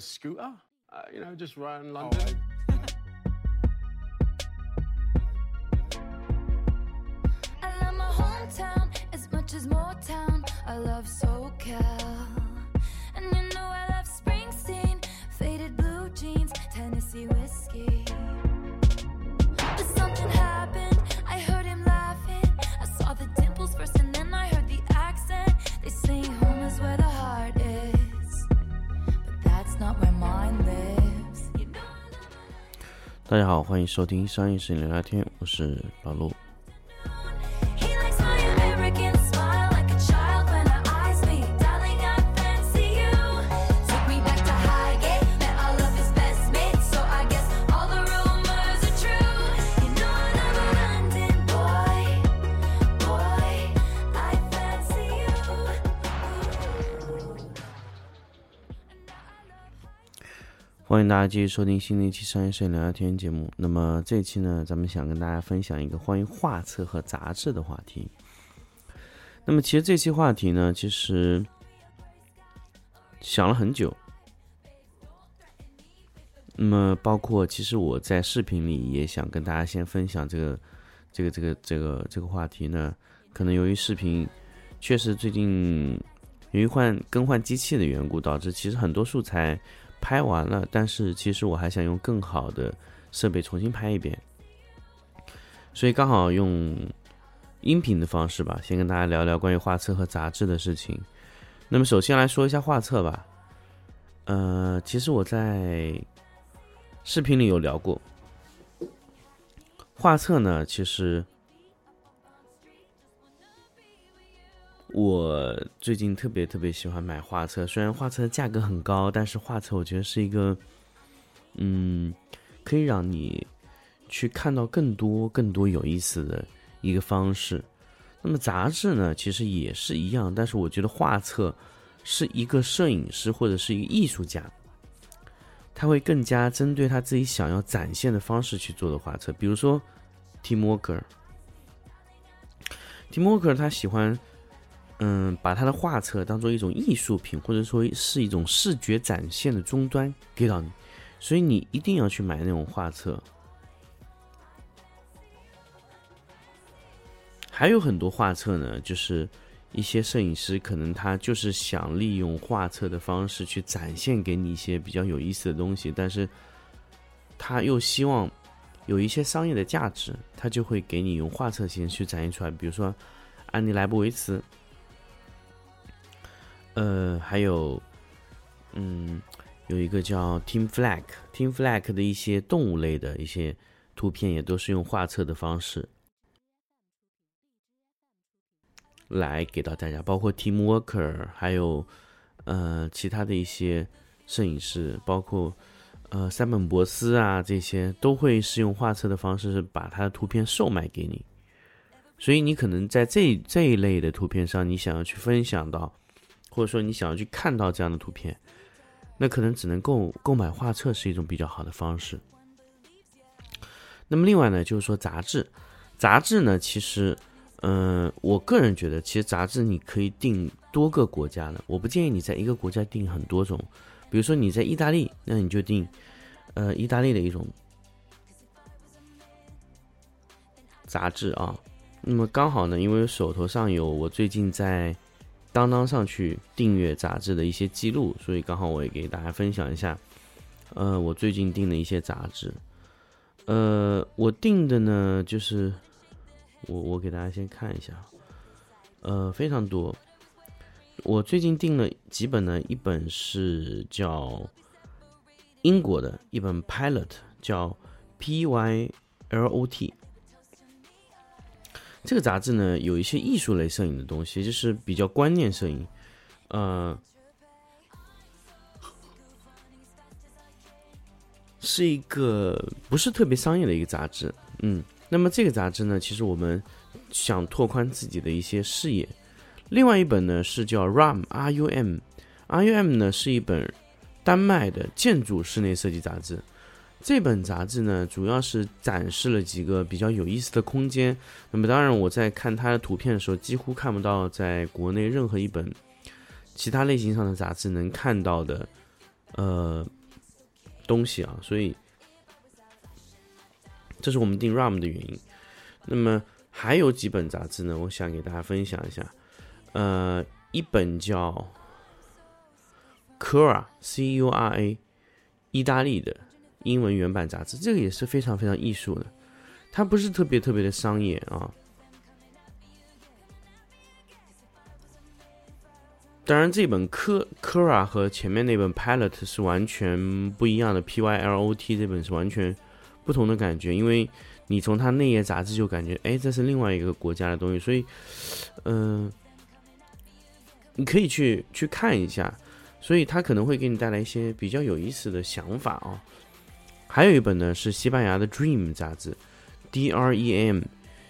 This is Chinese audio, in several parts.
scooter, uh, you know, just around London. I love my hometown as much as Motown. I love SoCal. And you know I love Springsteen, faded blue jeans, Tennessee whiskey. But something happened, I heard him laughing. I saw the dimples first and then 大家好，欢迎收听商业摄影聊聊天，我是老陆。欢迎大家继续收听新的一期商业摄影聊聊天节目。那么这一期呢，咱们想跟大家分享一个关于画册和杂志的话题。那么其实这期话题呢，其实想了很久。那么包括其实我在视频里也想跟大家先分享这个这个这个这个这个话题呢，可能由于视频确实最近由于换更换机器的缘故，导致其实很多素材。拍完了，但是其实我还想用更好的设备重新拍一遍，所以刚好用音频的方式吧，先跟大家聊聊关于画册和杂志的事情。那么首先来说一下画册吧，呃，其实我在视频里有聊过，画册呢，其实我最近特别特别喜欢买画册，虽然画册的价格很高，但是画册我觉得是一个，嗯，可以让你去看到更多更多有意思的一个方式。那么杂志呢，其实也是一样，但是我觉得画册是一个摄影师或者是一个艺术家，他会更加针对他自己想要展现的方式去做的画册。比如说，Tim Walker，Tim Walker 他喜欢。嗯，把他的画册当做一种艺术品，或者说是一种视觉展现的终端给到你，所以你一定要去买那种画册。还有很多画册呢，就是一些摄影师可能他就是想利用画册的方式去展现给你一些比较有意思的东西，但是他又希望有一些商业的价值，他就会给你用画册形式去展现出来。比如说安妮莱布维茨。呃，还有，嗯，有一个叫 Team Flag，Team Flag 的一些动物类的一些图片，也都是用画册的方式来给到大家，包括 Team Worker，还有呃其他的一些摄影师，包括呃山本博斯啊，这些都会是用画册的方式把他的图片售卖给你，所以你可能在这这一类的图片上，你想要去分享到。或者说你想要去看到这样的图片，那可能只能购购买画册是一种比较好的方式。那么另外呢，就是说杂志，杂志呢，其实，嗯，我个人觉得，其实杂志你可以订多个国家的，我不建议你在一个国家订很多种。比如说你在意大利，那你就订，呃，意大利的一种杂志啊。那么刚好呢，因为手头上有我最近在。当当上去订阅杂志的一些记录，所以刚好我也给大家分享一下。呃，我最近订的一些杂志，呃，我订的呢，就是我我给大家先看一下，呃，非常多。我最近订了几本呢？一本是叫英国的一本 Pilot，叫 P Y L O T。这个杂志呢，有一些艺术类摄影的东西，就是比较观念摄影，呃，是一个不是特别商业的一个杂志，嗯。那么这个杂志呢，其实我们想拓宽自己的一些视野。另外一本呢是叫 RAM R U M，R U M 呢是一本丹麦的建筑室内设计杂志。这本杂志呢，主要是展示了几个比较有意思的空间。那么，当然我在看它的图片的时候，几乎看不到在国内任何一本其他类型上的杂志能看到的呃东西啊，所以这是我们订 RAM 的原因。那么还有几本杂志呢，我想给大家分享一下。呃，一本叫 Cura C U R A，意大利的英文原版杂志，这个也是非常非常艺术的，它不是特别特别的商业啊。当然，这本科科拉和前面那本 Pilot 是完全不一样的，P Y L O T 这本是完全不同的感觉，因为你从它内页杂志就感觉，哎，这是另外一个国家的东西，所以，嗯，你可以去去看一下，所以它可能会给你带来一些比较有意思的想法啊。还有一本呢是西班牙的 Dream 杂志，D R E M，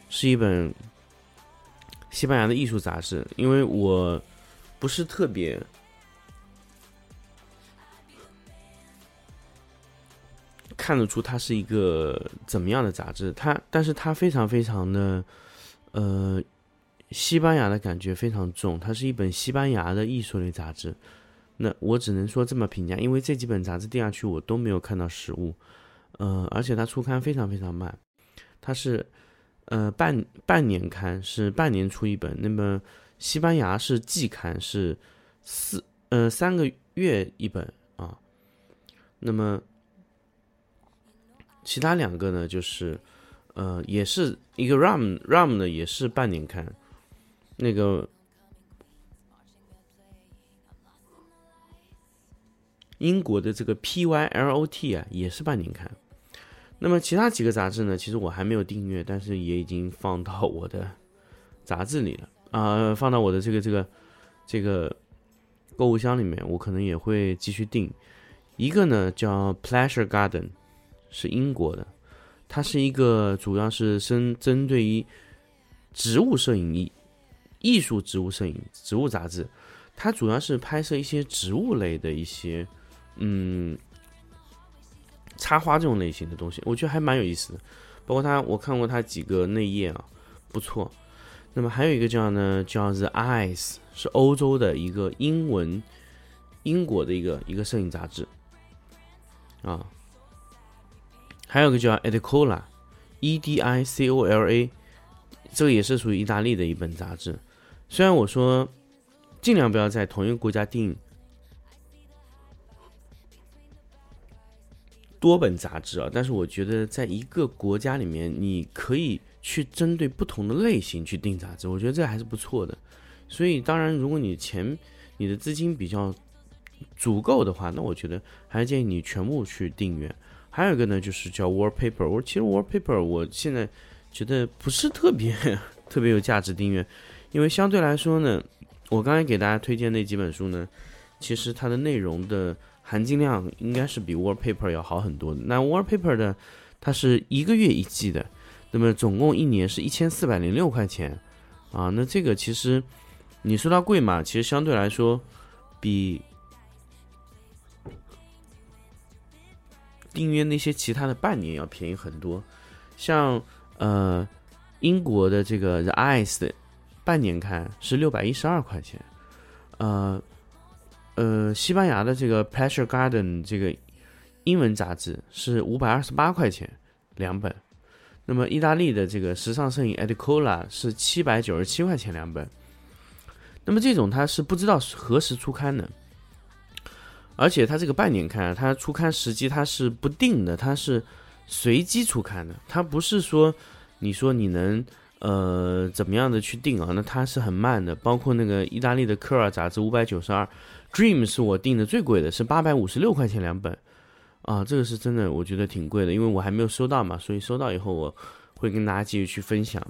是一本西班牙的艺术杂志，因为我。不是特别看得出它是一个怎么样的杂志，它，但是它非常非常的，呃，西班牙的感觉非常重，它是一本西班牙的艺术类杂志。那我只能说这么评价，因为这几本杂志定下去我都没有看到实物，呃，而且它出刊非常非常慢，它是呃半半年刊，是半年出一本，那么。西班牙是季刊，是四呃三个月一本啊。那么其他两个呢，就是呃也是一个 RAM RAM 的也是半年刊，那个英国的这个 PYLOT 啊也是半年刊。那么其他几个杂志呢，其实我还没有订阅，但是也已经放到我的杂志里了。啊，放到我的这个这个这个购物箱里面，我可能也会继续订。一个呢叫 Pleasure Garden，是英国的，它是一个主要是针针对于植物摄影艺艺术植物摄影植物杂志，它主要是拍摄一些植物类的一些嗯插花这种类型的东西，我觉得还蛮有意思的。包括它，我看过它几个内页啊，不错。那么还有一个叫呢，叫 The Eyes，是欧洲的一个英文，英国的一个一个摄影杂志，啊，还有个叫 Edicola，E D I C O L A，这个也是属于意大利的一本杂志。虽然我说尽量不要在同一个国家订多本杂志啊，但是我觉得在一个国家里面，你可以。去针对不同的类型去订杂志，我觉得这还是不错的。所以，当然，如果你钱、你的资金比较足够的话，那我觉得还是建议你全部去订阅。还有一个呢，就是叫 Wallpaper。我其实 Wallpaper 我现在觉得不是特别 特别有价值订阅，因为相对来说呢，我刚才给大家推荐那几本书呢，其实它的内容的含金量应该是比 Wallpaper 要好很多的。那 Wallpaper 的它是一个月一季的。那么总共一年是一千四百零六块钱，啊，那这个其实你说它贵嘛？其实相对来说比订阅那些其他的半年要便宜很多。像呃英国的这个 The Eyes 的半年刊是六百一十二块钱，呃呃西班牙的这个 Pleasure Garden 这个英文杂志是五百二十八块钱两本。那么意大利的这个时尚摄影 Edicola 是七百九十七块钱两本，那么这种它是不知道何时出刊的，而且它这个半年刊，它出刊时机它是不定的，它是随机出刊的，它不是说你说你能呃怎么样的去定啊，那它是很慢的。包括那个意大利的科尔杂志五百九十二，Dream 是我订的最贵的，是八百五十六块钱两本。啊，这个是真的，我觉得挺贵的，因为我还没有收到嘛，所以收到以后我会跟大家继续去分享。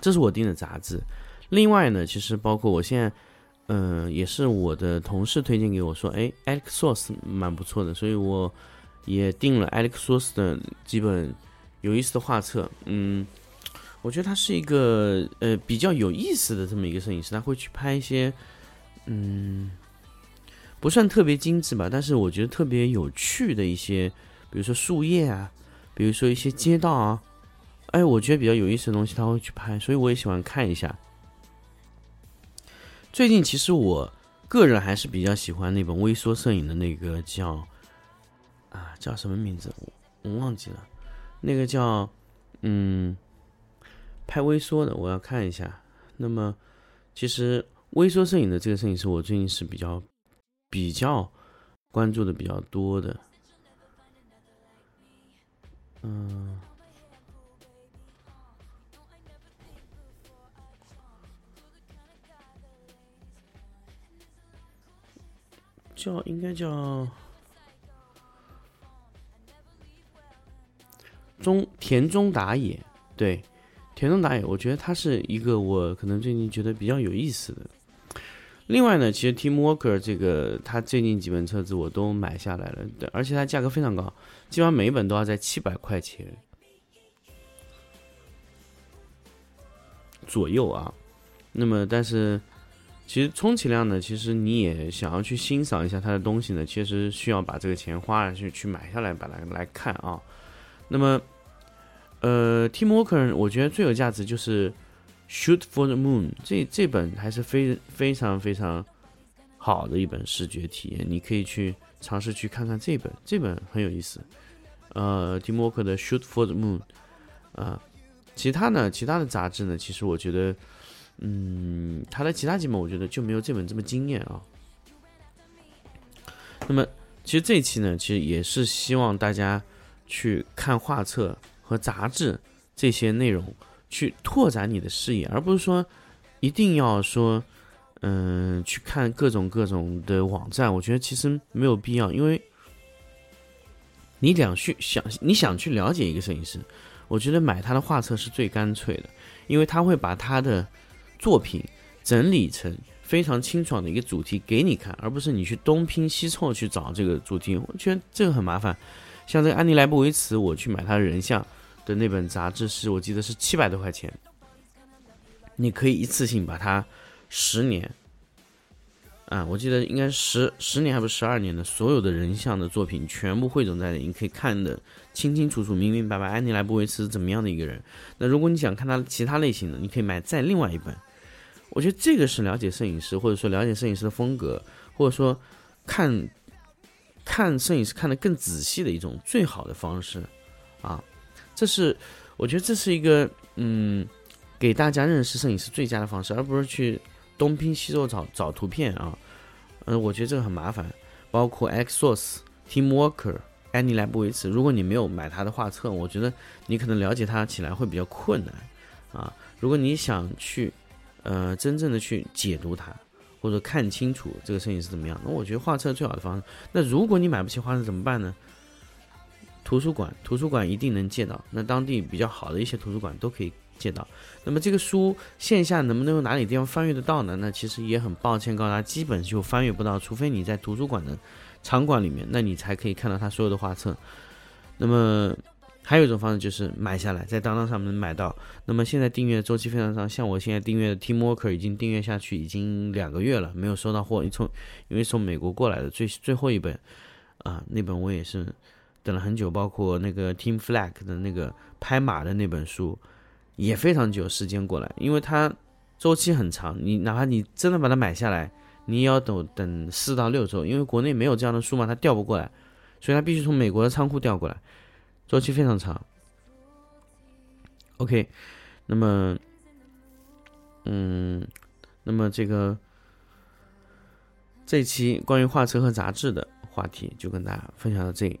这是我订的杂志。另外呢，其实包括我现在，嗯，也是我的同事推荐给我说，哎，Alex Source 蛮不错的，所以我也订了 Alex Source 的几本有意思的画册。嗯，我觉得他是一个呃比较有意思的这么一个摄影师，他会去拍一些，嗯。不算特别精致吧，但是我觉得特别有趣的一些，比如说树叶啊，比如说一些街道啊，哎，我觉得比较有意思的东西他会去拍，所以我也喜欢看一下。最近其实我个人还是比较喜欢那本微缩摄影的那个叫啊叫什么名字我我忘记了，那个叫嗯拍微缩的，我要看一下。那么其实微缩摄影的这个摄影师，我最近是比较比较关注的比较多的，嗯。叫应该叫中田中打野，对田中打野，我觉得他是一个我可能最近觉得比较有意思的。另外呢，其实 Team Walker 这个他最近几本册子我都买下来了，而且它价格非常高，基本上每一本都要在七百块钱左右啊。那么但是。其实充其量呢，其实你也想要去欣赏一下它的东西呢，其实需要把这个钱花下去去买下来，把它来看啊。那么，呃，Team Walker，我觉得最有价值就是《Shoot for the Moon》这这本还是非非常非常好的一本视觉体验，你可以去尝试去看看这本，这本很有意思。呃，Timo 的《Shoot for the Moon》啊，其他呢，其他的杂志呢，其实我觉得。嗯，他的其他几本我觉得就没有这本这么惊艳啊。那么，其实这一期呢，其实也是希望大家去看画册和杂志这些内容，去拓展你的视野，而不是说一定要说，嗯，去看各种各种的网站。我觉得其实没有必要，因为你想去想你想去了解一个摄影师，我觉得买他的画册是最干脆的，因为他会把他的。作品整理成非常清爽的一个主题给你看，而不是你去东拼西凑去找这个主题，我觉得这个很麻烦。像这个安妮莱布维茨，我去买他的人像的那本杂志，是我记得是七百多块钱，你可以一次性把它十年，啊，我记得应该十十年还不是十二年的所有的人像的作品全部汇总在里，你可以看的清清楚楚、明明白白。安妮莱布维茨是怎么样的一个人？那如果你想看他其他类型的，你可以买再另外一本。我觉得这个是了解摄影师，或者说了解摄影师的风格，或者说看看摄影师看得更仔细的一种最好的方式啊！这是我觉得这是一个嗯，给大家认识摄影师最佳的方式，而不是去东拼西凑找找图片啊。嗯，我觉得这个很麻烦。包括 X Source、Team Worker、安尼莱布维茨，如果你没有买他的画册，我觉得你可能了解他起来会比较困难啊。如果你想去。呃，真正的去解读它，或者看清楚这个摄影师怎么样？那我觉得画册最好的方式。那如果你买不起画册怎么办呢？图书馆，图书馆一定能借到。那当地比较好的一些图书馆都可以借到。那么这个书线下能不能有哪里地方翻阅得到呢？那其实也很抱歉，告诉大家，基本就翻阅不到，除非你在图书馆的场馆里面，那你才可以看到他所有的画册。那么。还有一种方式就是买下来，在当当上面能买到。那么现在订阅周期非常长，像我现在订阅的 Team Walker 已经订阅下去已经两个月了，没有收到货。你从因为从美国过来的最最后一本啊，那本我也是等了很久。包括那个 Team Flag 的那个拍马的那本书，也非常久时间过来，因为它周期很长。你哪怕你真的把它买下来，你也要等等四到六周，因为国内没有这样的书嘛，它调不过来，所以它必须从美国的仓库调过来。周期非常长。OK，那么，嗯，那么这个这期关于画册和杂志的话题就跟大家分享到这里，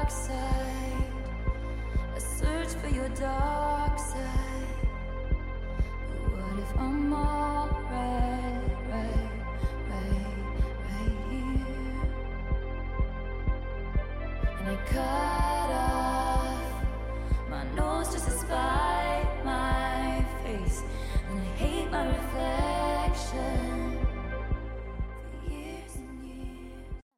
dark side. I search for your dark side. But what if I'm alright, right, right, right here? And I cut.